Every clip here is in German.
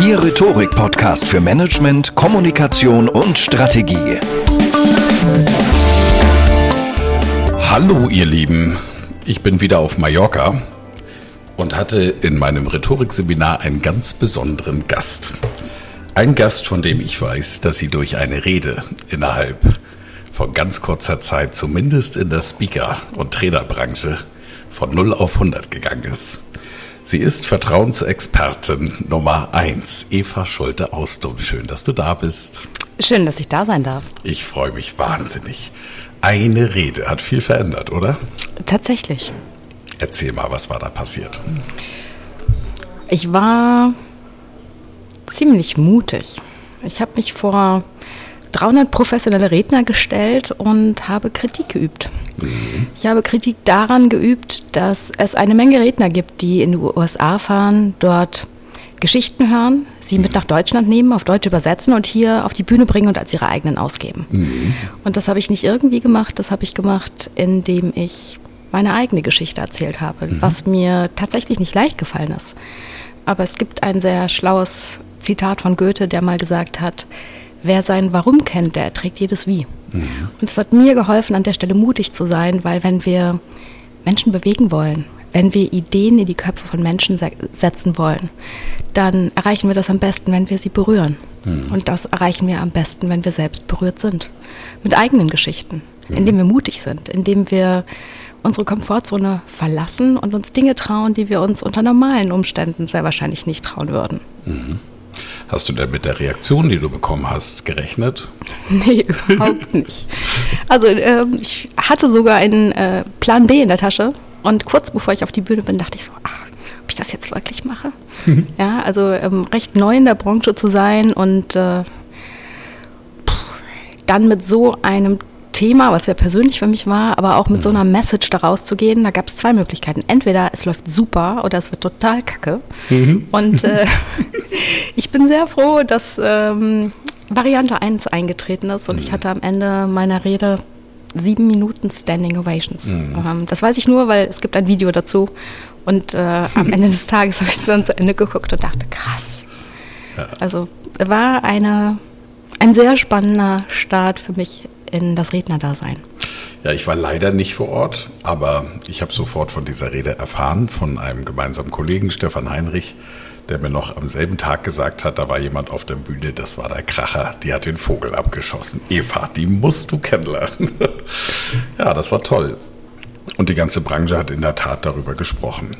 Ihr Rhetorik-Podcast für Management, Kommunikation und Strategie. Hallo ihr Lieben, ich bin wieder auf Mallorca und hatte in meinem Rhetorikseminar einen ganz besonderen Gast. Ein Gast, von dem ich weiß, dass sie durch eine Rede innerhalb von ganz kurzer Zeit zumindest in der Speaker- und Trainerbranche von 0 auf 100 gegangen ist. Sie ist Vertrauensexpertin Nummer 1, Eva Schulte-Ausdum. Schön, dass du da bist. Schön, dass ich da sein darf. Ich freue mich wahnsinnig. Eine Rede hat viel verändert, oder? Tatsächlich. Erzähl mal, was war da passiert? Ich war ziemlich mutig. Ich habe mich vor 300 professionelle Redner gestellt und habe Kritik geübt. Mhm. Ich habe Kritik daran geübt, dass es eine Menge Redner gibt, die in die USA fahren, dort Geschichten hören, sie mit nach Deutschland nehmen, auf Deutsch übersetzen und hier auf die Bühne bringen und als ihre eigenen ausgeben. Mhm. Und das habe ich nicht irgendwie gemacht, das habe ich gemacht, indem ich meine eigene Geschichte erzählt habe, mhm. was mir tatsächlich nicht leicht gefallen ist. Aber es gibt ein sehr schlaues Zitat von Goethe, der mal gesagt hat, wer sein Warum kennt, der erträgt jedes Wie. Mhm. Und es hat mir geholfen, an der Stelle mutig zu sein, weil wenn wir Menschen bewegen wollen, wenn wir Ideen in die Köpfe von Menschen setzen wollen, dann erreichen wir das am besten, wenn wir sie berühren. Mhm. Und das erreichen wir am besten, wenn wir selbst berührt sind. Mit eigenen Geschichten, mhm. indem wir mutig sind, indem wir unsere Komfortzone verlassen und uns Dinge trauen, die wir uns unter normalen Umständen sehr wahrscheinlich nicht trauen würden. Mhm. Hast du denn mit der Reaktion, die du bekommen hast, gerechnet? Nee, überhaupt nicht. Also äh, ich hatte sogar einen äh, Plan B in der Tasche und kurz bevor ich auf die Bühne bin, dachte ich so, ach, ob ich das jetzt wirklich mache? ja, also ähm, recht neu in der Branche zu sein und äh, dann mit so einem Thema, was sehr persönlich für mich war, aber auch mit so einer Message daraus zu gehen, da gab es zwei Möglichkeiten. Entweder es läuft super oder es wird total kacke. Mhm. Und äh, ich bin sehr froh, dass ähm, Variante 1 eingetreten ist und mhm. ich hatte am Ende meiner Rede sieben Minuten Standing Ovations. Mhm. Ähm, das weiß ich nur, weil es gibt ein Video dazu. Und äh, am Ende des Tages habe ich es dann zu Ende geguckt und dachte, krass. Ja. Also war eine, ein sehr spannender Start für mich in das Rednerdasein? Ja, ich war leider nicht vor Ort, aber ich habe sofort von dieser Rede erfahren von einem gemeinsamen Kollegen, Stefan Heinrich, der mir noch am selben Tag gesagt hat, da war jemand auf der Bühne, das war der Kracher, die hat den Vogel abgeschossen. Eva, die musst du kennenlernen. ja, das war toll. Und die ganze Branche hat in der Tat darüber gesprochen.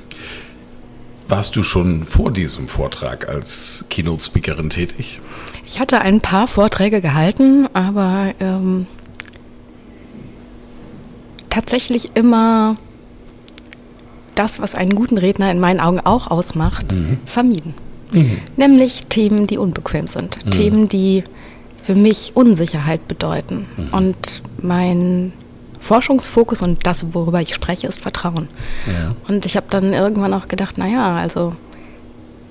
Warst du schon vor diesem Vortrag als Keynote-Speakerin tätig? Ich hatte ein paar Vorträge gehalten, aber ähm, tatsächlich immer das, was einen guten Redner in meinen Augen auch ausmacht, mhm. vermieden. Mhm. Nämlich Themen, die unbequem sind. Mhm. Themen, die für mich Unsicherheit bedeuten. Mhm. Und mein Forschungsfokus und das, worüber ich spreche, ist Vertrauen. Ja. Und ich habe dann irgendwann auch gedacht, naja, also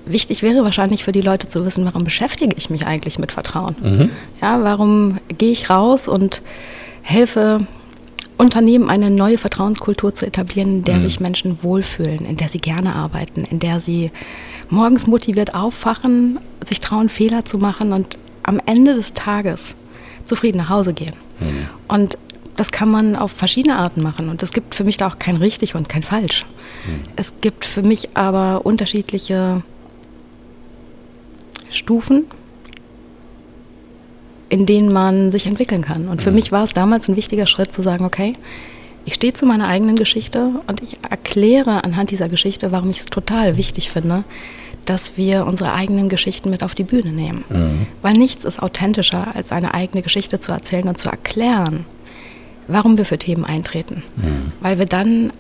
wichtig wäre wahrscheinlich für die Leute zu wissen, warum beschäftige ich mich eigentlich mit Vertrauen? Mhm. Ja, warum gehe ich raus und helfe Unternehmen eine neue Vertrauenskultur zu etablieren, in der mhm. sich Menschen wohlfühlen, in der sie gerne arbeiten, in der sie morgens motiviert aufwachen, sich trauen, Fehler zu machen und am Ende des Tages zufrieden nach Hause gehen. Mhm. Und das kann man auf verschiedene Arten machen. Und es gibt für mich da auch kein richtig und kein falsch. Mhm. Es gibt für mich aber unterschiedliche Stufen, in denen man sich entwickeln kann. Und für mhm. mich war es damals ein wichtiger Schritt zu sagen, okay, ich stehe zu meiner eigenen Geschichte und ich erkläre anhand dieser Geschichte, warum ich es total wichtig finde, dass wir unsere eigenen Geschichten mit auf die Bühne nehmen. Mhm. Weil nichts ist authentischer, als eine eigene Geschichte zu erzählen und zu erklären, warum wir für Themen eintreten. Mhm. Weil wir dann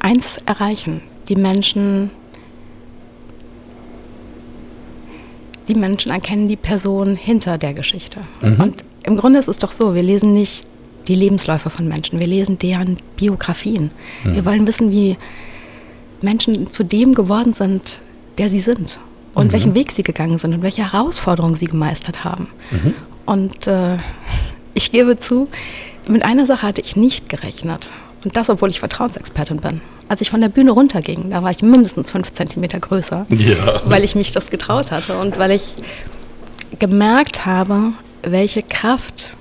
eins erreichen, die Menschen die Menschen erkennen die Person hinter der Geschichte. Mhm. Und im Grunde ist es doch so, wir lesen nicht die Lebensläufe von Menschen, wir lesen deren Biografien. Mhm. Wir wollen wissen, wie Menschen zu dem geworden sind, der sie sind und mhm. welchen Weg sie gegangen sind und welche Herausforderungen sie gemeistert haben. Mhm. Und äh, ich gebe zu, mit einer Sache hatte ich nicht gerechnet. Und das, obwohl ich Vertrauensexpertin bin. Als ich von der Bühne runterging, da war ich mindestens fünf Zentimeter größer, ja. weil ich mich das getraut hatte und weil ich gemerkt habe, welche Kraft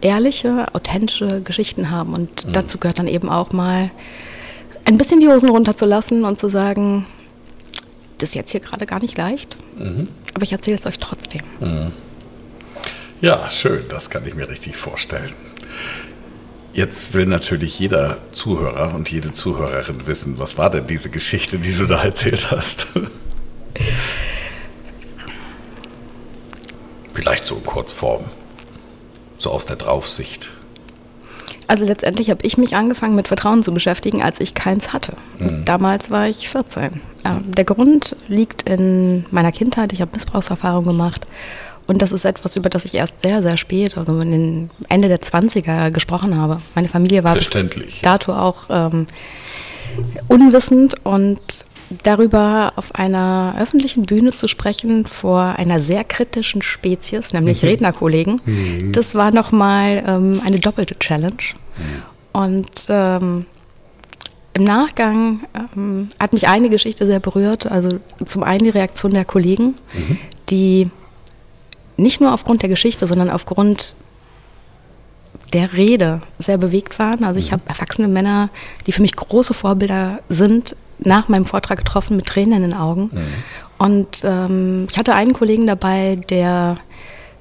ehrliche, authentische Geschichten haben. Und mhm. dazu gehört dann eben auch mal ein bisschen die Hosen runterzulassen und zu sagen, das ist jetzt hier gerade gar nicht leicht, mhm. aber ich erzähle es euch trotzdem. Mhm. Ja, schön, das kann ich mir richtig vorstellen. Jetzt will natürlich jeder Zuhörer und jede Zuhörerin wissen, was war denn diese Geschichte, die du da erzählt hast? Vielleicht so in Kurzform, so aus der Draufsicht. Also letztendlich habe ich mich angefangen mit Vertrauen zu beschäftigen, als ich keins hatte. Mhm. Damals war ich 14. Ähm, der Grund liegt in meiner Kindheit. Ich habe Missbrauchserfahrung gemacht und das ist etwas, über das ich erst sehr, sehr spät, also in den Ende der 20er gesprochen habe. Meine Familie war bis dato auch ähm, unwissend und darüber auf einer öffentlichen Bühne zu sprechen vor einer sehr kritischen Spezies, nämlich mhm. Rednerkollegen, mhm. das war nochmal ähm, eine doppelte Challenge. Mhm. Und ähm, im Nachgang ähm, hat mich eine Geschichte sehr berührt. Also zum einen die Reaktion der Kollegen, mhm. die nicht nur aufgrund der Geschichte, sondern aufgrund der Rede sehr bewegt waren. Also ich mhm. habe erwachsene Männer, die für mich große Vorbilder sind, nach meinem Vortrag getroffen mit Tränen in den Augen. Mhm. Und ähm, ich hatte einen Kollegen dabei, der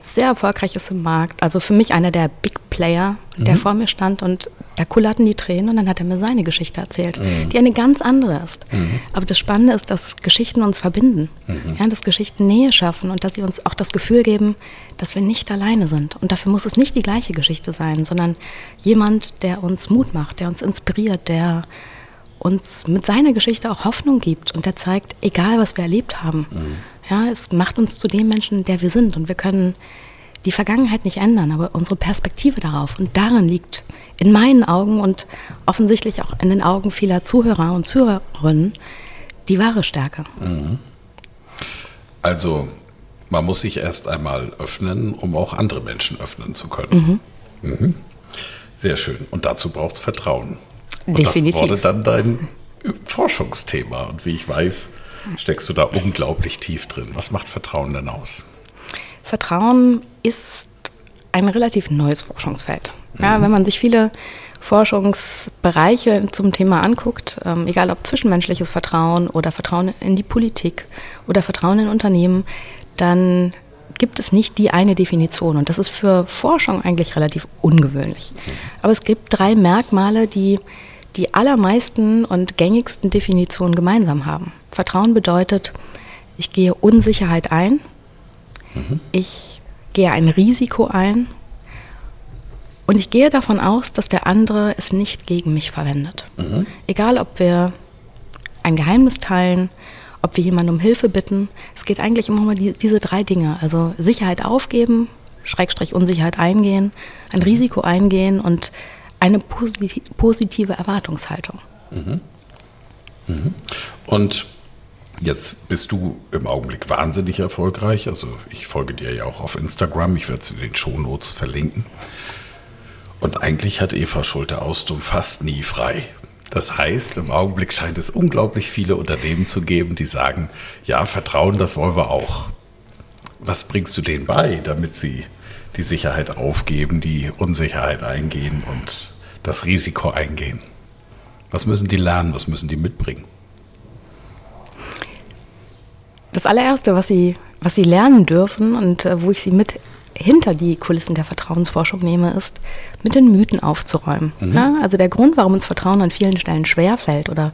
sehr erfolgreich ist im Markt. Also für mich einer der Big Player, der mhm. vor mir stand und da kullerten die Tränen und dann hat er mir seine Geschichte erzählt, mhm. die eine ganz andere ist. Mhm. Aber das Spannende ist, dass Geschichten uns verbinden, mhm. ja, dass Geschichten Nähe schaffen und dass sie uns auch das Gefühl geben, dass wir nicht alleine sind. Und dafür muss es nicht die gleiche Geschichte sein, sondern jemand, der uns Mut macht, der uns inspiriert, der uns mit seiner Geschichte auch Hoffnung gibt und der zeigt, egal was wir erlebt haben, mhm. Ja, es macht uns zu dem Menschen, der wir sind. Und wir können die Vergangenheit nicht ändern, aber unsere Perspektive darauf. Und darin liegt in meinen Augen und offensichtlich auch in den Augen vieler Zuhörer und Zuhörerinnen die wahre Stärke. Mhm. Also man muss sich erst einmal öffnen, um auch andere Menschen öffnen zu können. Mhm. Mhm. Sehr schön. Und dazu braucht es Vertrauen. Und Definitiv. das wurde dann dein Forschungsthema. Und wie ich weiß, steckst du da unglaublich tief drin. Was macht Vertrauen denn aus? Vertrauen ist ein relativ neues Forschungsfeld. Ja, mhm. Wenn man sich viele Forschungsbereiche zum Thema anguckt, ähm, egal ob zwischenmenschliches Vertrauen oder Vertrauen in die Politik oder Vertrauen in Unternehmen, dann gibt es nicht die eine Definition. Und das ist für Forschung eigentlich relativ ungewöhnlich. Mhm. Aber es gibt drei Merkmale, die die allermeisten und gängigsten Definitionen gemeinsam haben. Vertrauen bedeutet, ich gehe Unsicherheit ein, mhm. ich gehe ein Risiko ein und ich gehe davon aus, dass der andere es nicht gegen mich verwendet. Mhm. Egal, ob wir ein Geheimnis teilen, ob wir jemanden um Hilfe bitten, es geht eigentlich immer um die, diese drei Dinge. Also Sicherheit aufgeben, Schrägstrich Unsicherheit eingehen, ein Risiko eingehen und eine positive Erwartungshaltung. Mhm. Mhm. Und jetzt bist du im Augenblick wahnsinnig erfolgreich. Also ich folge dir ja auch auf Instagram. Ich werde es in den Shownotes verlinken. Und eigentlich hat Eva Schulte-Austum fast nie frei. Das heißt, im Augenblick scheint es unglaublich viele Unternehmen zu geben, die sagen, ja, Vertrauen, das wollen wir auch. Was bringst du denen bei, damit sie die Sicherheit aufgeben, die Unsicherheit eingehen und das Risiko eingehen? Was müssen die lernen, was müssen die mitbringen? Das allererste, was sie, was sie lernen dürfen und äh, wo ich sie mit hinter die Kulissen der Vertrauensforschung nehme, ist, mit den Mythen aufzuräumen. Mhm. Ja, also der Grund, warum uns Vertrauen an vielen Stellen schwerfällt oder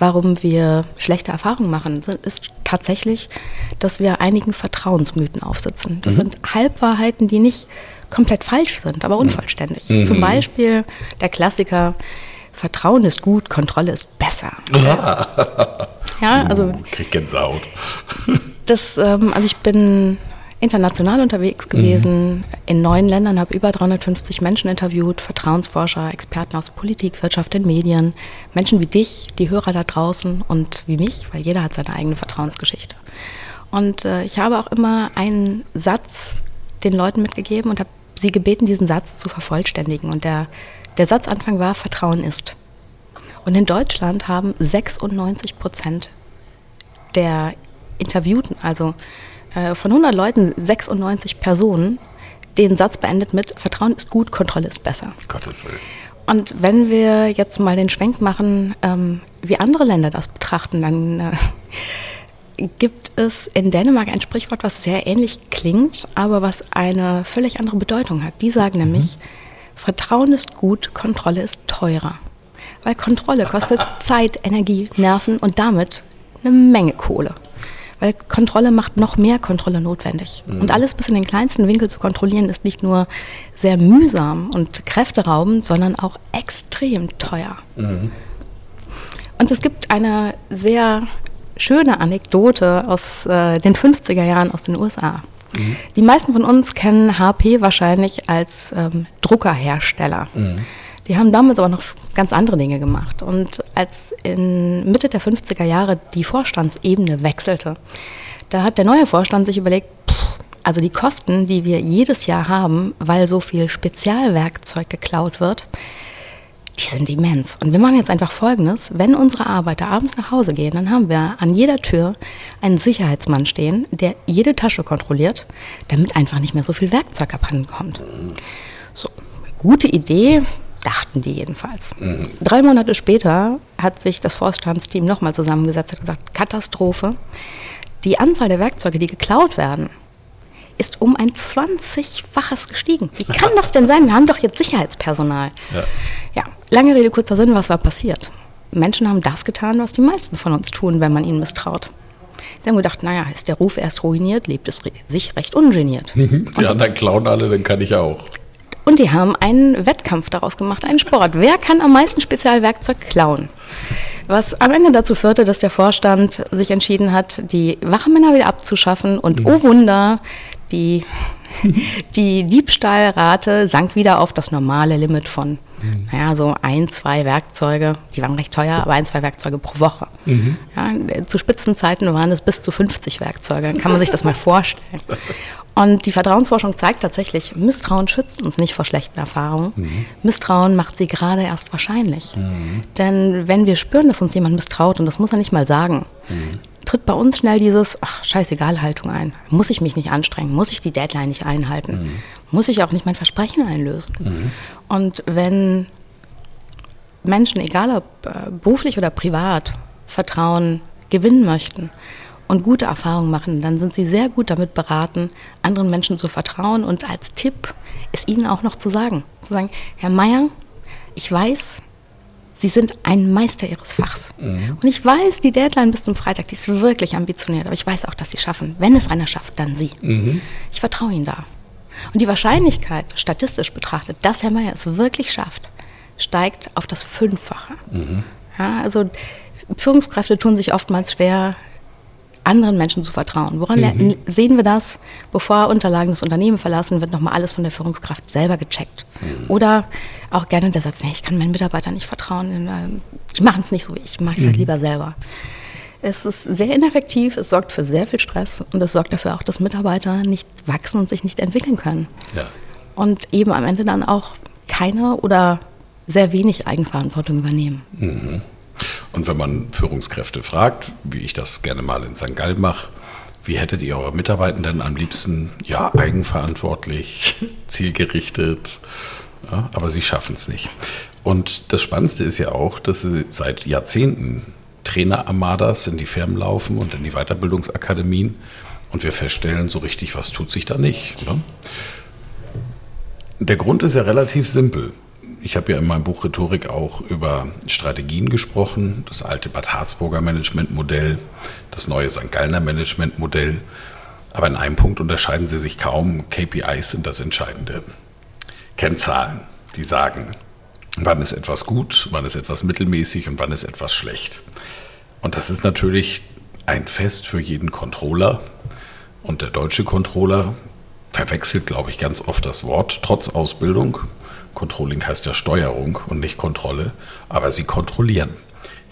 warum wir schlechte Erfahrungen machen, ist tatsächlich, dass wir einigen Vertrauensmythen aufsitzen. Das mhm. sind Halbwahrheiten, die nicht komplett falsch sind, aber unvollständig. Mhm. Zum Beispiel der Klassiker, Vertrauen ist gut, Kontrolle ist besser. Ja, ja also. Uh, krieg Gänsehaut. Das, ähm, also ich bin international unterwegs gewesen, mhm. in neun Ländern, habe über 350 Menschen interviewt, Vertrauensforscher, Experten aus Politik, Wirtschaft, den Medien, Menschen wie dich, die Hörer da draußen und wie mich, weil jeder hat seine eigene Vertrauensgeschichte. Und äh, ich habe auch immer einen Satz den Leuten mitgegeben und habe sie gebeten, diesen Satz zu vervollständigen. Und der, der Satzanfang war, Vertrauen ist. Und in Deutschland haben 96 Prozent der Interviewten, also äh, von 100 Leuten 96 Personen den Satz beendet mit Vertrauen ist gut, Kontrolle ist besser. Gottes Willen. Und wenn wir jetzt mal den Schwenk machen, ähm, wie andere Länder das betrachten, dann äh, gibt es in Dänemark ein Sprichwort, was sehr ähnlich klingt, aber was eine völlig andere Bedeutung hat. Die sagen mhm. nämlich, Vertrauen ist gut, Kontrolle ist teurer. Weil Kontrolle kostet Zeit, Energie, Nerven und damit eine Menge Kohle. Weil Kontrolle macht noch mehr Kontrolle notwendig. Mhm. Und alles bis in den kleinsten Winkel zu kontrollieren, ist nicht nur sehr mühsam und kräfteraubend, sondern auch extrem teuer. Mhm. Und es gibt eine sehr schöne Anekdote aus äh, den 50er Jahren aus den USA. Mhm. Die meisten von uns kennen HP wahrscheinlich als ähm, Druckerhersteller. Mhm. Die haben damals aber noch ganz andere Dinge gemacht. Und als in Mitte der 50er Jahre die Vorstandsebene wechselte, da hat der neue Vorstand sich überlegt, also die Kosten, die wir jedes Jahr haben, weil so viel Spezialwerkzeug geklaut wird, die sind immens. Und wir machen jetzt einfach Folgendes. Wenn unsere Arbeiter abends nach Hause gehen, dann haben wir an jeder Tür einen Sicherheitsmann stehen, der jede Tasche kontrolliert, damit einfach nicht mehr so viel Werkzeug abhanden kommt. So, gute Idee, dachten die jedenfalls. Mhm. Drei Monate später hat sich das Vorstandsteam nochmal zusammengesetzt und gesagt, Katastrophe. Die Anzahl der Werkzeuge, die geklaut werden, ist um ein 20-faches gestiegen. Wie kann das denn sein? Wir haben doch jetzt Sicherheitspersonal. Ja. ja, lange Rede, kurzer Sinn, was war passiert? Menschen haben das getan, was die meisten von uns tun, wenn man ihnen misstraut. Sie haben gedacht, naja, ist der Ruf erst ruiniert, lebt es sich recht ungeniert. Die anderen klauen alle, dann kann ich auch. Und die haben einen Wettkampf daraus gemacht, einen Sport. Wer kann am meisten Spezialwerkzeug klauen? Was am Ende dazu führte, dass der Vorstand sich entschieden hat, die Wachmänner wieder abzuschaffen und mhm. oh Wunder, die, die Diebstahlrate sank wieder auf das normale Limit von, mhm. naja, so ein, zwei Werkzeuge, die waren recht teuer, aber ein, zwei Werkzeuge pro Woche. Mhm. Ja, zu Spitzenzeiten waren es bis zu 50 Werkzeuge, kann man sich das mal vorstellen. Und die Vertrauensforschung zeigt tatsächlich, Misstrauen schützt uns nicht vor schlechten Erfahrungen. Mhm. Misstrauen macht sie gerade erst wahrscheinlich. Mhm. Denn wenn wir spüren, dass uns jemand misstraut, und das muss er nicht mal sagen, mhm. tritt bei uns schnell dieses, ach, scheißegal Haltung ein. Muss ich mich nicht anstrengen? Muss ich die Deadline nicht einhalten? Mhm. Muss ich auch nicht mein Versprechen einlösen? Mhm. Und wenn Menschen, egal ob äh, beruflich oder privat, Vertrauen gewinnen möchten, und gute Erfahrungen machen, dann sind sie sehr gut damit beraten, anderen Menschen zu vertrauen und als Tipp ist ihnen auch noch zu sagen, zu sagen, Herr Meier, ich weiß, Sie sind ein Meister Ihres Fachs. Mhm. Und ich weiß, die Deadline bis zum Freitag, die ist wirklich ambitioniert, aber ich weiß auch, dass Sie schaffen. Wenn es einer schafft, dann Sie. Mhm. Ich vertraue Ihnen da. Und die Wahrscheinlichkeit, statistisch betrachtet, dass Herr Meier es wirklich schafft, steigt auf das Fünffache. Mhm. Ja, also Führungskräfte tun sich oftmals schwer, anderen Menschen zu vertrauen. Woran mhm. sehen wir das? Bevor Unterlagen das Unternehmen verlassen, wird nochmal alles von der Führungskraft selber gecheckt. Mhm. Oder auch gerne der Satz, nee, ich kann meinen Mitarbeitern nicht vertrauen, äh, die machen es nicht so wie ich, ich mache es halt mhm. halt lieber selber. Es ist sehr ineffektiv, es sorgt für sehr viel Stress und es sorgt dafür auch, dass Mitarbeiter nicht wachsen und sich nicht entwickeln können. Ja. Und eben am Ende dann auch keine oder sehr wenig Eigenverantwortung übernehmen. Und wenn man Führungskräfte fragt, wie ich das gerne mal in St. Gall mache, wie hättet ihr eure Mitarbeitenden am liebsten? Ja, eigenverantwortlich, zielgerichtet, ja, aber sie schaffen es nicht. Und das Spannendste ist ja auch, dass sie seit Jahrzehnten Trainer-Armadas in die Firmen laufen und in die Weiterbildungsakademien und wir feststellen, so richtig, was tut sich da nicht. Ne? Der Grund ist ja relativ simpel. Ich habe ja in meinem Buch Rhetorik auch über Strategien gesprochen, das alte Bad Harzburger Managementmodell, das neue St. Gallner Managementmodell. Aber in einem Punkt unterscheiden sie sich kaum. KPIs sind das Entscheidende. Kennzahlen, die sagen, wann ist etwas gut, wann ist etwas mittelmäßig und wann ist etwas schlecht. Und das ist natürlich ein Fest für jeden Controller. Und der deutsche Controller verwechselt, glaube ich, ganz oft das Wort, trotz Ausbildung. Controlling heißt ja Steuerung und nicht Kontrolle, aber sie kontrollieren.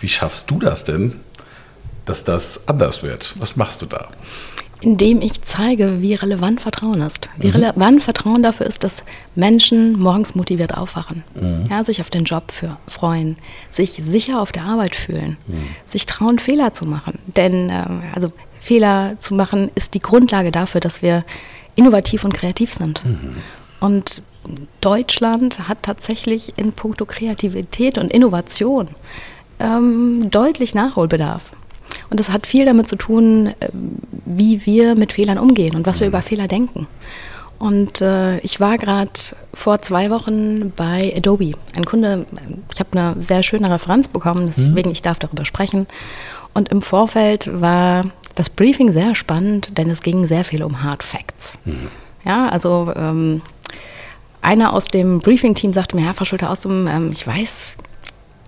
Wie schaffst du das denn, dass das anders wird? Was machst du da? Indem ich zeige, wie relevant Vertrauen ist. Wie mhm. relevant Vertrauen dafür ist, dass Menschen morgens motiviert aufwachen, mhm. ja, sich auf den Job für, freuen, sich sicher auf der Arbeit fühlen, mhm. sich trauen, Fehler zu machen. Denn äh, also Fehler zu machen ist die Grundlage dafür, dass wir innovativ und kreativ sind. Mhm. Und Deutschland hat tatsächlich in puncto Kreativität und Innovation ähm, deutlich Nachholbedarf. Und das hat viel damit zu tun, äh, wie wir mit Fehlern umgehen und was wir mhm. über Fehler denken. Und äh, ich war gerade vor zwei Wochen bei Adobe. Ein Kunde, ich habe eine sehr schöne Referenz bekommen, deswegen mhm. ich darf darüber sprechen. Und im Vorfeld war das Briefing sehr spannend, denn es ging sehr viel um Hard Facts. Mhm. Ja, also ähm, einer aus dem Briefing-Team sagte mir, Herr Frau Schulte-Ausum, ähm, ich weiß,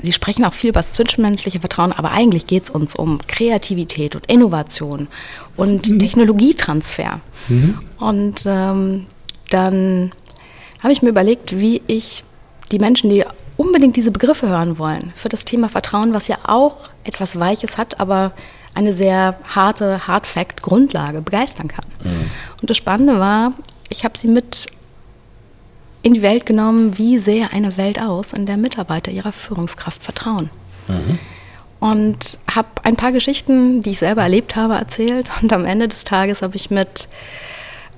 Sie sprechen auch viel über das zwischenmenschliche Vertrauen, aber eigentlich geht es uns um Kreativität und Innovation und mhm. Technologietransfer. Mhm. Und ähm, dann habe ich mir überlegt, wie ich die Menschen, die unbedingt diese Begriffe hören wollen, für das Thema Vertrauen, was ja auch etwas Weiches hat, aber eine sehr harte Hard-Fact-Grundlage begeistern kann. Mhm. Und das Spannende war, ich habe sie mit in die Welt genommen, wie sähe eine Welt aus, in der Mitarbeiter ihrer Führungskraft vertrauen. Mhm. Und habe ein paar Geschichten, die ich selber erlebt habe, erzählt. Und am Ende des Tages habe ich mit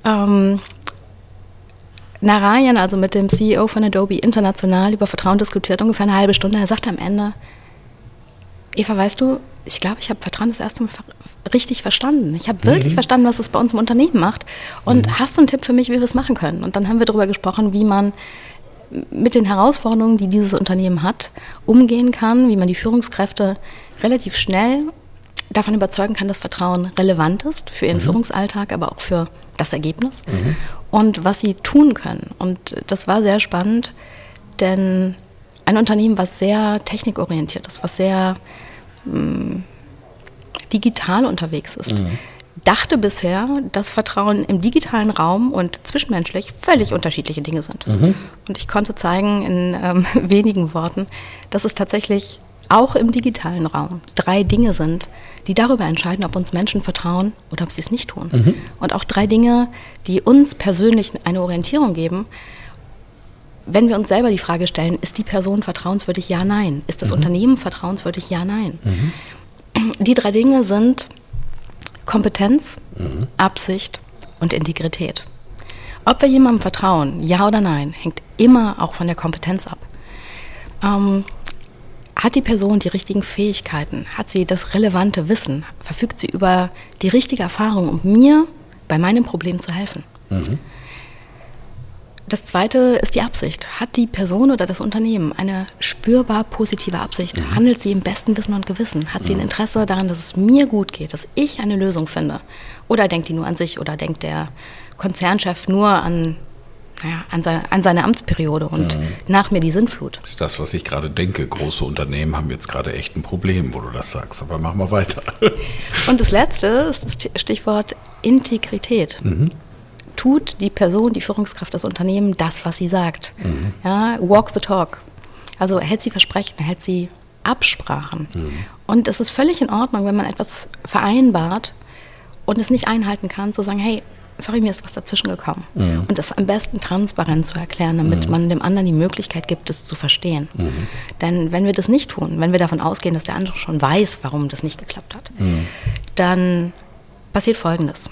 ähm, Narayan, also mit dem CEO von Adobe international über Vertrauen diskutiert, ungefähr eine halbe Stunde. Er sagte am Ende, Eva, weißt du, ich glaube, ich habe Vertrauen das erste Mal richtig verstanden. Ich habe mhm. wirklich verstanden, was es bei uns im Unternehmen macht. Und mhm. hast du einen Tipp für mich, wie wir es machen können? Und dann haben wir darüber gesprochen, wie man mit den Herausforderungen, die dieses Unternehmen hat, umgehen kann, wie man die Führungskräfte relativ schnell davon überzeugen kann, dass Vertrauen relevant ist für ihren mhm. Führungsalltag, aber auch für das Ergebnis mhm. und was sie tun können. Und das war sehr spannend, denn ein Unternehmen, was sehr technikorientiert ist, was sehr mh, mm, digital unterwegs ist, mhm. dachte bisher, dass Vertrauen im digitalen Raum und zwischenmenschlich völlig unterschiedliche Dinge sind. Mhm. Und ich konnte zeigen in ähm, wenigen Worten, dass es tatsächlich auch im digitalen Raum drei Dinge sind, die darüber entscheiden, ob uns Menschen vertrauen oder ob sie es nicht tun. Mhm. Und auch drei Dinge, die uns persönlich eine Orientierung geben, wenn wir uns selber die Frage stellen, ist die Person vertrauenswürdig? Ja, nein. Ist das mhm. Unternehmen vertrauenswürdig? Ja, nein. Mhm. Die drei Dinge sind Kompetenz, mhm. Absicht und Integrität. Ob wir jemandem vertrauen, ja oder nein, hängt immer auch von der Kompetenz ab. Ähm, hat die Person die richtigen Fähigkeiten? Hat sie das relevante Wissen? Verfügt sie über die richtige Erfahrung, um mir bei meinem Problem zu helfen? Mhm. Das zweite ist die Absicht. Hat die Person oder das Unternehmen eine spürbar positive Absicht? Mhm. Handelt sie im besten Wissen und Gewissen? Hat sie ein mhm. Interesse daran, dass es mir gut geht, dass ich eine Lösung finde? Oder denkt die nur an sich oder denkt der Konzernchef nur an, naja, an, seine, an seine Amtsperiode und mhm. nach mir die Sinnflut? Das ist das, was ich gerade denke. Große Unternehmen haben jetzt gerade echt ein Problem, wo du das sagst. Aber machen wir weiter. Und das letzte ist das Stichwort Integrität. Tut die Person, die Führungskraft, das Unternehmen das, was sie sagt. Mhm. Ja, walk the talk. Also hält sie Versprechen, hält sie Absprachen. Mhm. Und es ist völlig in Ordnung, wenn man etwas vereinbart und es nicht einhalten kann, zu sagen, hey, sorry, mir ist was dazwischen gekommen. Mhm. Und das am besten transparent zu erklären, damit mhm. man dem anderen die Möglichkeit gibt, es zu verstehen. Mhm. Denn wenn wir das nicht tun, wenn wir davon ausgehen, dass der andere schon weiß, warum das nicht geklappt hat, mhm. dann passiert Folgendes.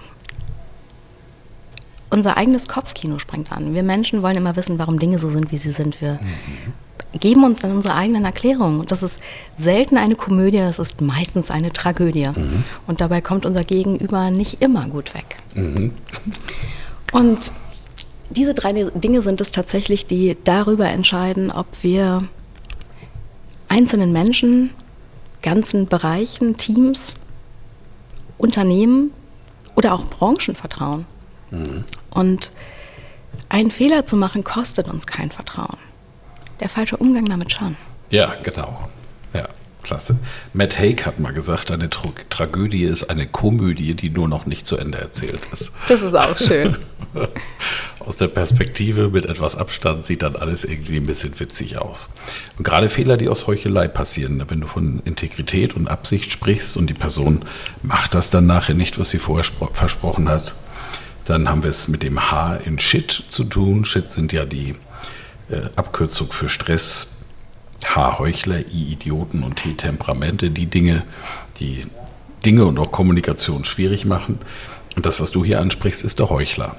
Unser eigenes Kopfkino springt an. Wir Menschen wollen immer wissen, warum Dinge so sind, wie sie sind. Wir mhm. geben uns dann unsere eigenen Erklärungen. Das ist selten eine Komödie, es ist meistens eine Tragödie. Mhm. Und dabei kommt unser Gegenüber nicht immer gut weg. Mhm. Und diese drei Dinge sind es tatsächlich, die darüber entscheiden, ob wir einzelnen Menschen, ganzen Bereichen, Teams, Unternehmen oder auch Branchen vertrauen. Mhm. Und einen Fehler zu machen, kostet uns kein Vertrauen. Der falsche Umgang damit schon. Ja, genau. Ja, klasse. Matt Haig hat mal gesagt, eine Tra Tragödie ist eine Komödie, die nur noch nicht zu Ende erzählt ist. Das ist auch schön. Aus der Perspektive mit etwas Abstand sieht dann alles irgendwie ein bisschen witzig aus. Und gerade Fehler, die aus Heuchelei passieren, ne, wenn du von Integrität und Absicht sprichst und die Person macht das dann nachher nicht, was sie vorher versprochen hat, dann haben wir es mit dem H in Shit zu tun. Shit sind ja die äh, Abkürzung für Stress. H Heuchler, I Idioten und T Temperamente, die Dinge, die Dinge und auch Kommunikation schwierig machen. Und das, was du hier ansprichst, ist der Heuchler.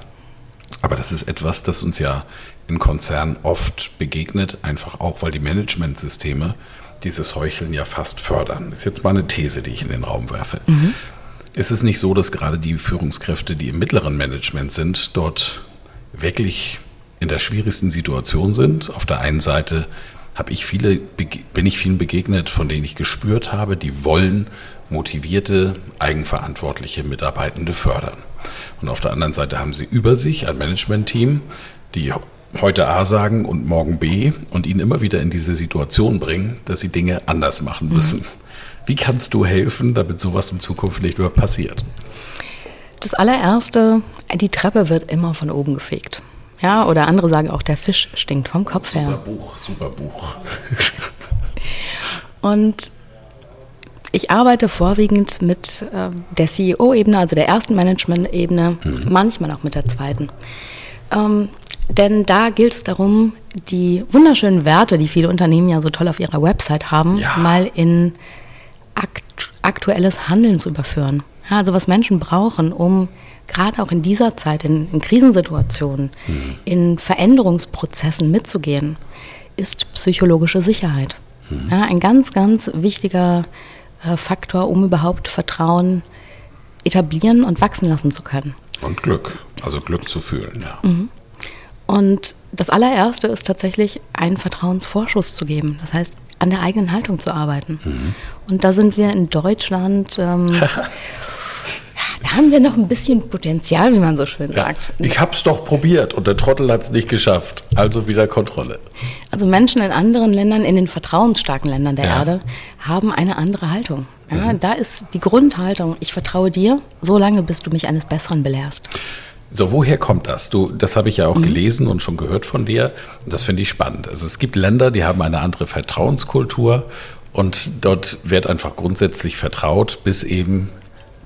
Aber das ist etwas, das uns ja in Konzernen oft begegnet, einfach auch, weil die Managementsysteme dieses Heucheln ja fast fördern. Das ist jetzt mal eine These, die ich in den Raum werfe. Mhm. Ist es nicht so, dass gerade die Führungskräfte, die im mittleren Management sind, dort wirklich in der schwierigsten Situation sind? Auf der einen Seite habe ich viele, bin ich vielen begegnet, von denen ich gespürt habe, die wollen motivierte, eigenverantwortliche Mitarbeitende fördern. Und auf der anderen Seite haben sie über sich ein Management-Team, die heute A sagen und morgen B und ihnen immer wieder in diese Situation bringen, dass sie Dinge anders machen müssen. Mhm. Wie kannst du helfen, damit sowas in Zukunft nicht mehr passiert? Das allererste, die Treppe wird immer von oben gefegt. Ja, oder andere sagen auch, der Fisch stinkt vom Kopf her. Super Buch, super Buch. Und ich arbeite vorwiegend mit äh, der CEO-Ebene, also der ersten Management-Ebene, mhm. manchmal auch mit der zweiten. Ähm, denn da gilt es darum, die wunderschönen Werte, die viele Unternehmen ja so toll auf ihrer Website haben, ja. mal in akt aktuelles Handeln zu überführen. Ja, also was Menschen brauchen, um gerade auch in dieser Zeit, in, in Krisensituationen, mhm. in Veränderungsprozessen mitzugehen, ist psychologische Sicherheit. Mhm. Ja, ein ganz, ganz wichtiger äh, Faktor, um überhaupt Vertrauen etablieren und wachsen lassen zu können. Und Glück, also Glück zu fühlen, ja. Mhm. Und das allererste ist tatsächlich, einen Vertrauensvorschuss zu geben. Das heißt, an der eigenen Haltung zu arbeiten. Mhm. Und da sind wir in Deutschland. Ähm, da haben wir noch ein bisschen Potenzial, wie man so schön sagt. Ja, ich habe es doch probiert und der Trottel hat es nicht geschafft. Also wieder Kontrolle. Also Menschen in anderen Ländern, in den vertrauensstarken Ländern der ja. Erde, haben eine andere Haltung. Ja, mhm. Da ist die Grundhaltung, ich vertraue dir, solange bis du mich eines Besseren belehrst. So, woher kommt das? Du, das habe ich ja auch mhm. gelesen und schon gehört von dir. Das finde ich spannend. Also es gibt Länder, die haben eine andere Vertrauenskultur und dort wird einfach grundsätzlich vertraut, bis eben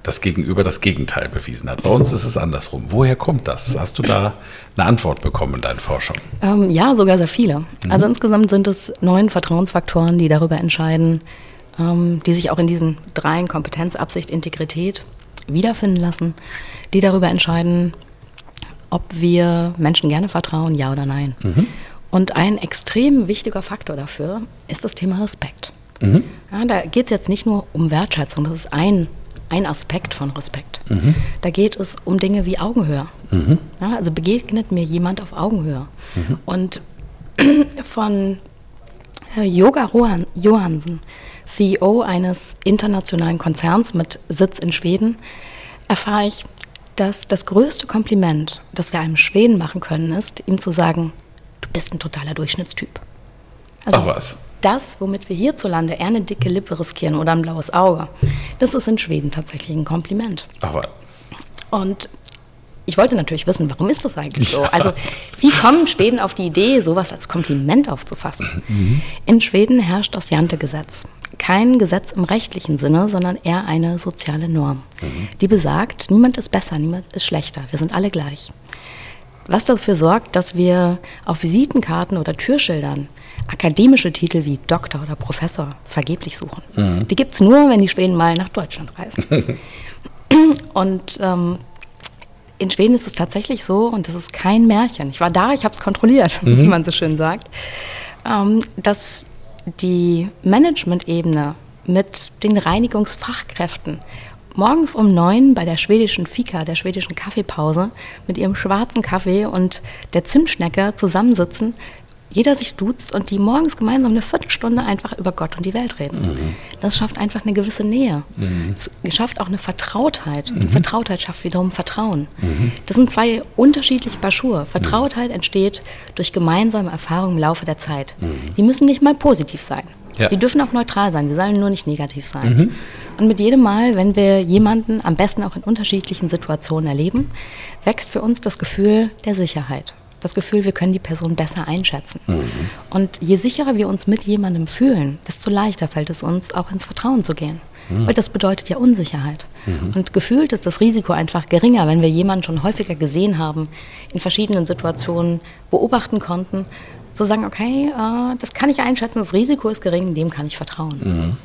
das Gegenüber das Gegenteil bewiesen hat. Bei uns ist es andersrum. Woher kommt das? Hast du da eine Antwort bekommen in deinen Forschungen? Ähm, ja, sogar sehr viele. Mhm. Also insgesamt sind es neun Vertrauensfaktoren, die darüber entscheiden, ähm, die sich auch in diesen dreien Kompetenz, Absicht, Integrität wiederfinden lassen, die darüber entscheiden, ob wir Menschen gerne vertrauen, ja oder nein. Mhm. Und ein extrem wichtiger Faktor dafür ist das Thema Respekt. Mhm. Ja, da geht es jetzt nicht nur um Wertschätzung, das ist ein, ein Aspekt von Respekt. Mhm. Da geht es um Dinge wie Augenhöhe. Mhm. Ja, also begegnet mir jemand auf Augenhöhe. Mhm. Und von Yoga Johansen, CEO eines internationalen Konzerns mit Sitz in Schweden, erfahre ich, dass das größte Kompliment, das wir einem Schweden machen können, ist, ihm zu sagen, du bist ein totaler Durchschnittstyp. Also Ach was. Das, womit wir hierzulande eher eine dicke Lippe riskieren oder ein blaues Auge, das ist in Schweden tatsächlich ein Kompliment. Ach was. Und ich wollte natürlich wissen, warum ist das eigentlich so? Also wie kommen Schweden auf die Idee, sowas als Kompliment aufzufassen? Mhm. In Schweden herrscht das Jante-Gesetz. Kein Gesetz im rechtlichen Sinne, sondern eher eine soziale Norm, die besagt, niemand ist besser, niemand ist schlechter, wir sind alle gleich. Was dafür sorgt, dass wir auf Visitenkarten oder Türschildern akademische Titel wie Doktor oder Professor vergeblich suchen. Mhm. Die gibt es nur, wenn die Schweden mal nach Deutschland reisen. und ähm, in Schweden ist es tatsächlich so, und das ist kein Märchen. Ich war da, ich habe es kontrolliert, mhm. wie man so schön sagt, ähm, dass die Management-Ebene mit den Reinigungsfachkräften morgens um neun bei der schwedischen Fika, der schwedischen Kaffeepause, mit ihrem schwarzen Kaffee und der Zimtschnecke zusammensitzen, jeder sich duzt und die morgens gemeinsam eine Viertelstunde einfach über Gott und die Welt reden. Mhm. Das schafft einfach eine gewisse Nähe. Mhm. Es schafft auch eine Vertrautheit. Mhm. Und Vertrautheit schafft wiederum Vertrauen. Mhm. Das sind zwei unterschiedliche Paar Schuhe. Vertrautheit entsteht durch gemeinsame Erfahrungen im Laufe der Zeit. Mhm. Die müssen nicht mal positiv sein. Ja. Die dürfen auch neutral sein, die sollen nur nicht negativ sein. Mhm. Und mit jedem Mal, wenn wir jemanden am besten auch in unterschiedlichen Situationen erleben, wächst für uns das Gefühl der Sicherheit das Gefühl, wir können die Person besser einschätzen. Mhm. Und je sicherer wir uns mit jemandem fühlen, desto leichter fällt es uns, auch ins Vertrauen zu gehen. Mhm. Weil das bedeutet ja Unsicherheit. Mhm. Und gefühlt ist das Risiko einfach geringer, wenn wir jemanden schon häufiger gesehen haben, in verschiedenen Situationen beobachten konnten, zu sagen, okay, äh, das kann ich einschätzen, das Risiko ist gering, dem kann ich vertrauen. Mhm.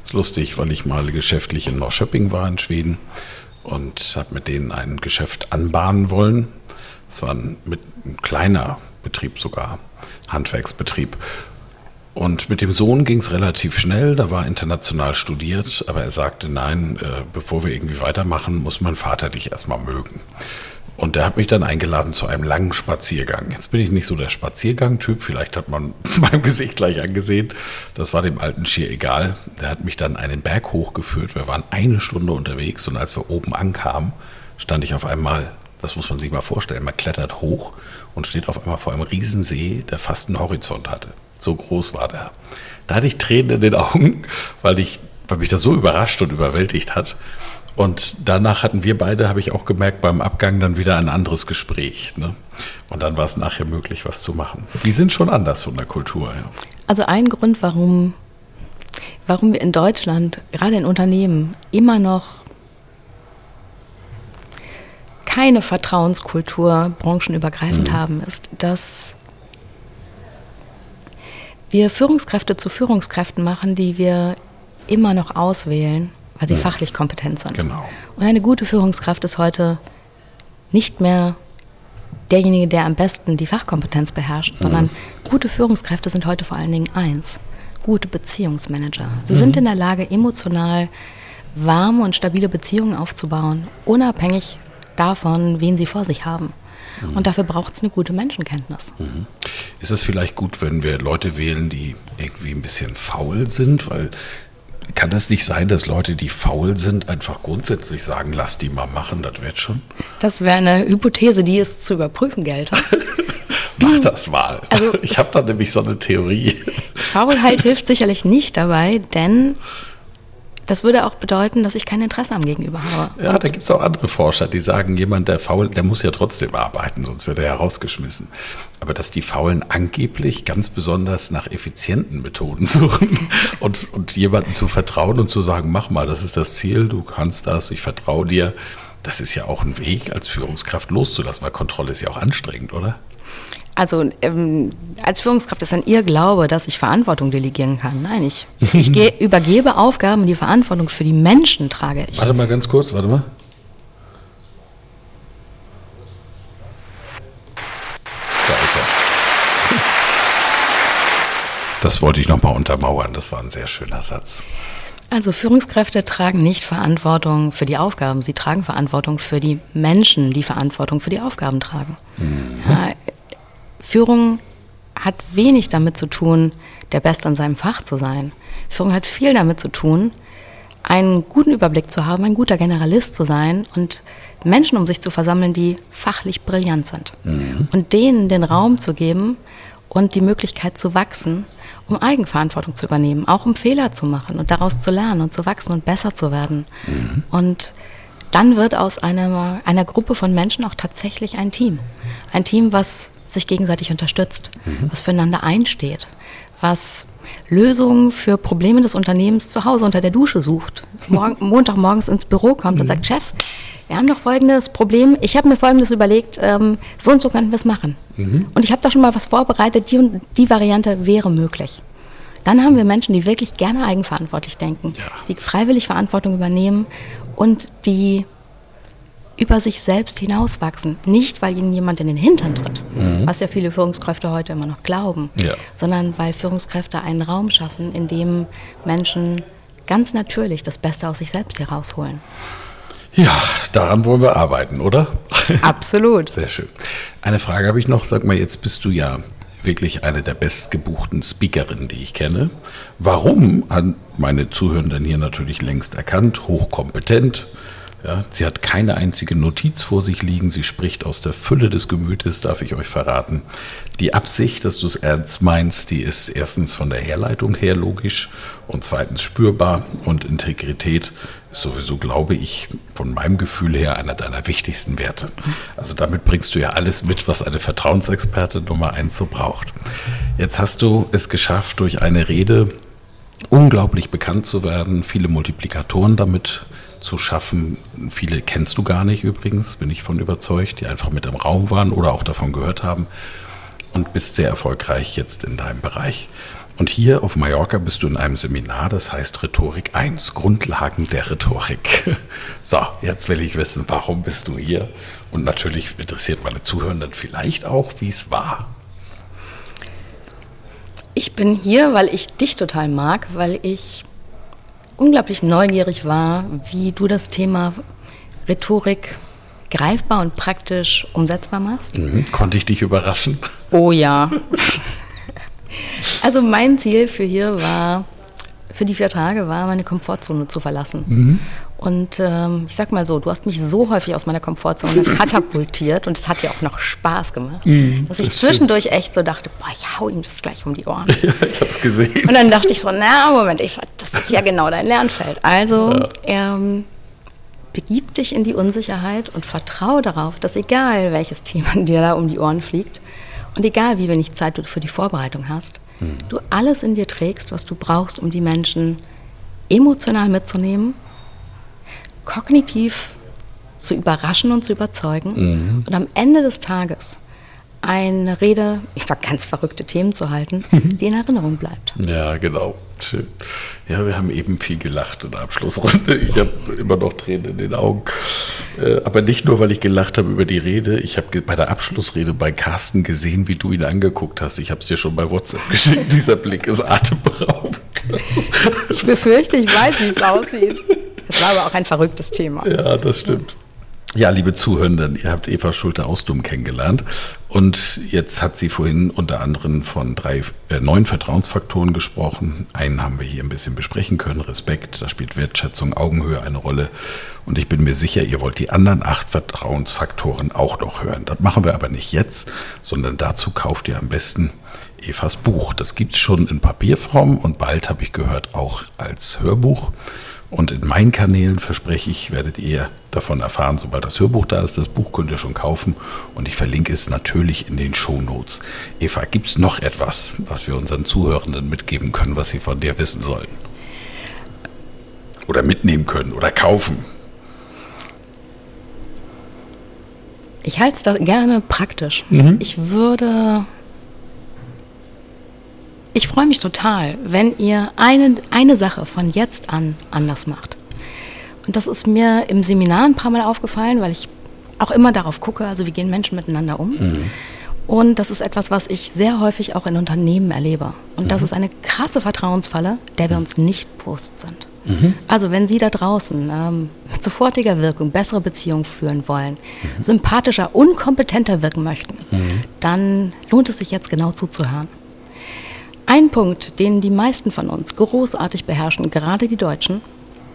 Das ist lustig, weil ich mal geschäftlich in Norrköping war in Schweden und habe mit denen ein Geschäft anbahnen wollen. Es war ein, ein kleiner Betrieb sogar, Handwerksbetrieb. Und mit dem Sohn ging es relativ schnell, da war international studiert, aber er sagte, nein, äh, bevor wir irgendwie weitermachen, muss mein Vater dich erstmal mögen. Und der hat mich dann eingeladen zu einem langen Spaziergang. Jetzt bin ich nicht so der Spaziergang-Typ, vielleicht hat man es meinem Gesicht gleich angesehen. Das war dem alten schier egal. Der hat mich dann einen Berg hochgeführt. Wir waren eine Stunde unterwegs und als wir oben ankamen, stand ich auf einmal das muss man sich mal vorstellen. Man klettert hoch und steht auf einmal vor einem Riesensee, der fast einen Horizont hatte. So groß war der. Da hatte ich Tränen in den Augen, weil, ich, weil mich das so überrascht und überwältigt hat. Und danach hatten wir beide, habe ich auch gemerkt, beim Abgang dann wieder ein anderes Gespräch. Ne? Und dann war es nachher möglich, was zu machen. Die sind schon anders von der Kultur. Ja. Also ein Grund, warum, warum wir in Deutschland, gerade in Unternehmen, immer noch keine Vertrauenskultur branchenübergreifend mhm. haben, ist, dass wir Führungskräfte zu Führungskräften machen, die wir immer noch auswählen, weil sie ja. fachlich kompetent sind. Genau. Und eine gute Führungskraft ist heute nicht mehr derjenige, der am besten die Fachkompetenz beherrscht, mhm. sondern gute Führungskräfte sind heute vor allen Dingen eins, gute Beziehungsmanager. Sie mhm. sind in der Lage, emotional warme und stabile Beziehungen aufzubauen, unabhängig davon, wen sie vor sich haben. Mhm. Und dafür braucht es eine gute Menschenkenntnis. Mhm. Ist es vielleicht gut, wenn wir Leute wählen, die irgendwie ein bisschen faul sind? Weil kann das nicht sein, dass Leute, die faul sind, einfach grundsätzlich sagen, lass die mal machen, das wird schon? Das wäre eine Hypothese, die es zu überprüfen gelte. Mach das mal. Also, ich habe da nämlich so eine Theorie. Faulheit hilft sicherlich nicht dabei, denn das würde auch bedeuten, dass ich kein Interesse am Gegenüber habe. Ja, da gibt es auch andere Forscher, die sagen, jemand, der faul, der muss ja trotzdem arbeiten, sonst wird er ja rausgeschmissen. Aber dass die Faulen angeblich ganz besonders nach effizienten Methoden suchen und, und jemanden zu vertrauen und zu sagen, mach mal, das ist das Ziel, du kannst das, ich vertraue dir. Das ist ja auch ein Weg, als Führungskraft loszulassen, weil Kontrolle ist ja auch anstrengend, oder? Also ähm, als Führungskraft ist dann Ihr Glaube, dass ich Verantwortung delegieren kann. Nein, ich, ich geh, übergebe Aufgaben die Verantwortung für die Menschen trage ich. Warte mal ganz kurz, warte mal. Da ist er. Das wollte ich nochmal untermauern, das war ein sehr schöner Satz. Also Führungskräfte tragen nicht Verantwortung für die Aufgaben, sie tragen Verantwortung für die Menschen, die Verantwortung für die Aufgaben tragen. Mhm. Ja, Führung hat wenig damit zu tun, der Beste an seinem Fach zu sein. Führung hat viel damit zu tun, einen guten Überblick zu haben, ein guter Generalist zu sein und Menschen um sich zu versammeln, die fachlich brillant sind. Mhm. Und denen den Raum zu geben und die Möglichkeit zu wachsen, um Eigenverantwortung zu übernehmen, auch um Fehler zu machen und daraus zu lernen und zu wachsen und besser zu werden. Mhm. Und dann wird aus einer, einer Gruppe von Menschen auch tatsächlich ein Team. Ein Team, was sich gegenseitig unterstützt, mhm. was füreinander einsteht, was Lösungen für Probleme des Unternehmens zu Hause unter der Dusche sucht. Morgen, Montagmorgens ins Büro kommt mhm. und sagt, Chef, wir haben doch folgendes Problem. Ich habe mir folgendes überlegt, ähm, so und so könnten wir es machen. Mhm. Und ich habe da schon mal was vorbereitet, die und die Variante wäre möglich. Dann haben wir Menschen, die wirklich gerne eigenverantwortlich denken, ja. die freiwillig Verantwortung übernehmen und die über sich selbst hinauswachsen. Nicht, weil ihnen jemand in den Hintern tritt, mhm. was ja viele Führungskräfte heute immer noch glauben, ja. sondern weil Führungskräfte einen Raum schaffen, in dem Menschen ganz natürlich das Beste aus sich selbst herausholen. Ja, daran wollen wir arbeiten, oder? Absolut. Sehr schön. Eine Frage habe ich noch. Sag mal, jetzt bist du ja wirklich eine der bestgebuchten Speakerinnen, die ich kenne. Warum, haben meine Zuhörenden hier natürlich längst erkannt, hochkompetent, ja, sie hat keine einzige Notiz vor sich liegen. Sie spricht aus der Fülle des Gemütes, darf ich euch verraten. Die Absicht, dass du es ernst meinst, die ist erstens von der Herleitung her logisch und zweitens spürbar. Und Integrität ist sowieso, glaube ich, von meinem Gefühl her einer deiner wichtigsten Werte. Also damit bringst du ja alles mit, was eine Vertrauensexperte Nummer eins so braucht. Jetzt hast du es geschafft, durch eine Rede unglaublich bekannt zu werden, viele Multiplikatoren damit zu schaffen. Viele kennst du gar nicht übrigens, bin ich von überzeugt, die einfach mit im Raum waren oder auch davon gehört haben und bist sehr erfolgreich jetzt in deinem Bereich. Und hier auf Mallorca bist du in einem Seminar, das heißt Rhetorik 1, Grundlagen der Rhetorik. So, jetzt will ich wissen, warum bist du hier? Und natürlich interessiert meine Zuhörenden vielleicht auch, wie es war. Ich bin hier, weil ich dich total mag, weil ich unglaublich neugierig war, wie du das Thema Rhetorik greifbar und praktisch umsetzbar machst. Mhm. Konnte ich dich überraschen? Oh ja. also mein Ziel für hier war, für die vier Tage war, meine Komfortzone zu verlassen. Mhm. Und ähm, ich sag mal so, du hast mich so häufig aus meiner Komfortzone katapultiert und es hat ja auch noch Spaß gemacht, mm, dass das ich zwischendurch stimmt. echt so dachte, boah, ich hau ihm das gleich um die Ohren. Ja, ich hab's gesehen. Und dann dachte ich so, na, Moment, ich, das ist ja genau dein Lernfeld. Also ja. ähm, begib dich in die Unsicherheit und vertraue darauf, dass egal welches Thema dir da um die Ohren fliegt und egal wie wenig Zeit du für die Vorbereitung hast, mm. du alles in dir trägst, was du brauchst, um die Menschen emotional mitzunehmen kognitiv zu überraschen und zu überzeugen mhm. und am Ende des Tages eine Rede über ganz verrückte Themen zu halten, mhm. die in Erinnerung bleibt. Ja, genau. Schön. Ja, wir haben eben viel gelacht in der Abschlussrunde. Ich habe immer noch Tränen in den Augen. Äh, aber nicht nur, weil ich gelacht habe über die Rede. Ich habe bei der Abschlussrede bei Carsten gesehen, wie du ihn angeguckt hast. Ich habe es dir schon bei WhatsApp geschickt. Dieser Blick ist atemberaubend. Ich befürchte, ich weiß, wie es aussieht. Es war aber auch ein verrücktes Thema. Ja, das stimmt. Ja, liebe Zuhörenden, ihr habt Eva Schulte-Ausdum kennengelernt und jetzt hat sie vorhin unter anderem von drei äh, neuen Vertrauensfaktoren gesprochen. Einen haben wir hier ein bisschen besprechen können, Respekt, da spielt Wertschätzung, Augenhöhe eine Rolle und ich bin mir sicher, ihr wollt die anderen acht Vertrauensfaktoren auch noch hören. Das machen wir aber nicht jetzt, sondern dazu kauft ihr am besten Evas Buch. Das gibt es schon in Papierform und bald habe ich gehört auch als Hörbuch. Und in meinen Kanälen verspreche ich, werdet ihr davon erfahren, sobald das Hörbuch da ist. Das Buch könnt ihr schon kaufen und ich verlinke es natürlich in den Shownotes. Eva, gibt es noch etwas, was wir unseren Zuhörenden mitgeben können, was sie von dir wissen sollen? Oder mitnehmen können oder kaufen? Ich halte es da gerne praktisch. Mhm. Ich würde ich freue mich total, wenn ihr eine, eine Sache von jetzt an anders macht. Und das ist mir im Seminar ein paar Mal aufgefallen, weil ich auch immer darauf gucke, also wie gehen Menschen miteinander um. Mhm. Und das ist etwas, was ich sehr häufig auch in Unternehmen erlebe. Und mhm. das ist eine krasse Vertrauensfalle, der wir uns nicht bewusst sind. Mhm. Also wenn Sie da draußen ähm, mit sofortiger Wirkung bessere Beziehungen führen wollen, mhm. sympathischer, unkompetenter wirken möchten, mhm. dann lohnt es sich jetzt genau zuzuhören. Ein Punkt, den die meisten von uns großartig beherrschen, gerade die Deutschen,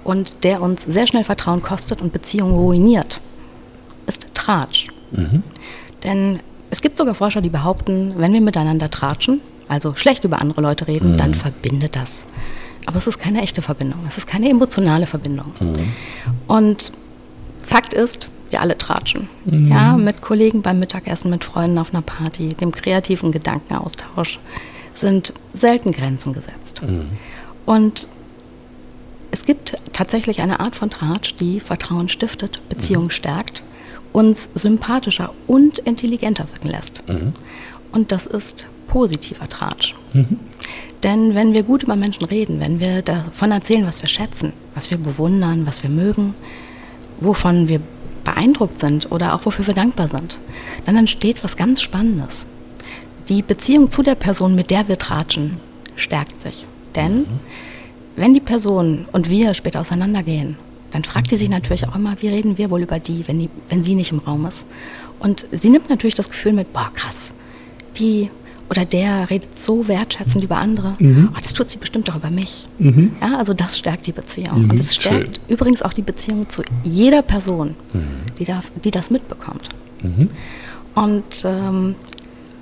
und der uns sehr schnell Vertrauen kostet und Beziehungen ruiniert, ist Tratsch. Mhm. Denn es gibt sogar Forscher, die behaupten, wenn wir miteinander tratschen, also schlecht über andere Leute reden, mhm. dann verbindet das. Aber es ist keine echte Verbindung, es ist keine emotionale Verbindung. Mhm. Und Fakt ist, wir alle tratschen. Mhm. Ja, mit Kollegen beim Mittagessen, mit Freunden auf einer Party, dem kreativen Gedankenaustausch, sind selten Grenzen gesetzt. Und es gibt tatsächlich eine Art von Tratsch, die Vertrauen stiftet, Beziehungen stärkt, uns sympathischer und intelligenter wirken lässt. Und das ist positiver Tratsch. Denn wenn wir gut über Menschen reden, wenn wir davon erzählen, was wir schätzen, was wir bewundern, was wir mögen, wovon wir beeindruckt sind oder auch wofür wir dankbar sind, dann entsteht was ganz Spannendes. Die Beziehung zu der Person, mit der wir tratschen, stärkt sich. Denn wenn die Person und wir später auseinandergehen, dann fragt die sich natürlich auch immer, wie reden wir wohl über die, wenn, die, wenn sie nicht im Raum ist. Und sie nimmt natürlich das Gefühl mit, boah, krass, die oder der redet so wertschätzend über andere. Mhm. Oh, das tut sie bestimmt auch über mich. Ja, also das stärkt die Beziehung. Mhm, Und es stärkt schön. übrigens auch die Beziehung zu jeder Person, Mhm. die, da, die das mitbekommt. Und ähm,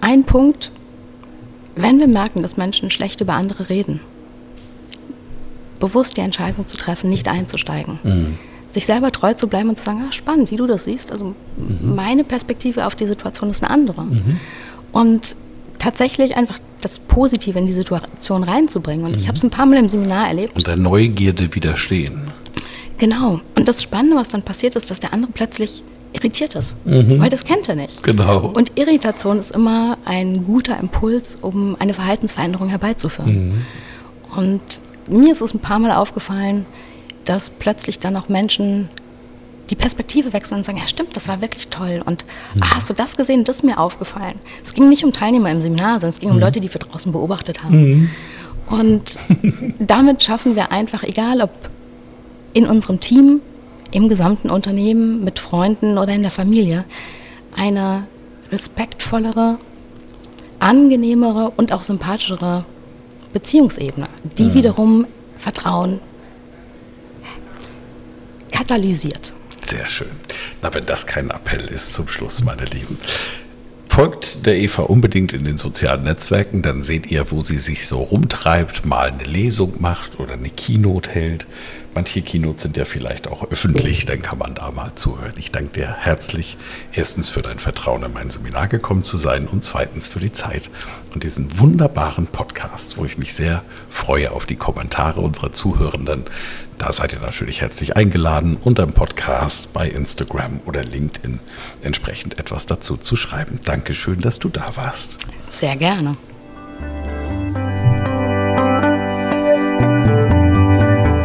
ein Punkt, wenn wir merken, dass Menschen schlecht über andere reden, bewusst die Entscheidung zu treffen, nicht einzusteigen. Mhm. Sich selber treu zu bleiben und zu sagen, ah, spannend, wie du das siehst. Also meine Perspektive auf die Situation ist eine andere. Und tatsächlich einfach das Positive in die Situation reinzubringen. Und ich habe es ein paar Mal im Seminar erlebt. Und der Neugierde widerstehen. Genau. Und das Spannende, was dann passiert ist, dass der andere plötzlich irritiert ist. Weil das kennt er nicht. Genau. Und Irritation ist immer ein guter Impuls, um eine Verhaltensveränderung herbeizuführen. Und mir ist es ein paar Mal aufgefallen, dass plötzlich dann auch Menschen die Perspektive wechseln und sagen, ja stimmt, das war wirklich toll. Und ah, hast du das gesehen? Das ist mir aufgefallen. Es ging nicht um Teilnehmer im Seminar, sondern es ging um Leute, die wir draußen beobachtet haben. Und damit schaffen wir einfach, egal ob in unserem Team, im gesamten Unternehmen, mit Freunden oder in der Familie, eine respektvollere, angenehmere und auch sympathischere Beziehungsebene, die wiederum Vertrauen katalysiert. Sehr schön. Na, wenn das kein Appell ist zum Schluss, meine Lieben. Folgt der Eva unbedingt in den sozialen Netzwerken, dann seht ihr, wo sie sich so rumtreibt, mal eine Lesung macht oder eine Keynote hält. Manche Keynotes sind ja vielleicht auch öffentlich, dann kann man da mal zuhören. Ich danke dir herzlich, erstens für dein Vertrauen in mein Seminar gekommen zu sein und zweitens für die Zeit und diesen wunderbaren Podcast, wo ich mich sehr freue auf die Kommentare unserer Zuhörenden. Da seid ihr natürlich herzlich eingeladen, unter dem Podcast bei Instagram oder LinkedIn entsprechend etwas dazu zu schreiben. Dankeschön, dass du da warst. Sehr gerne.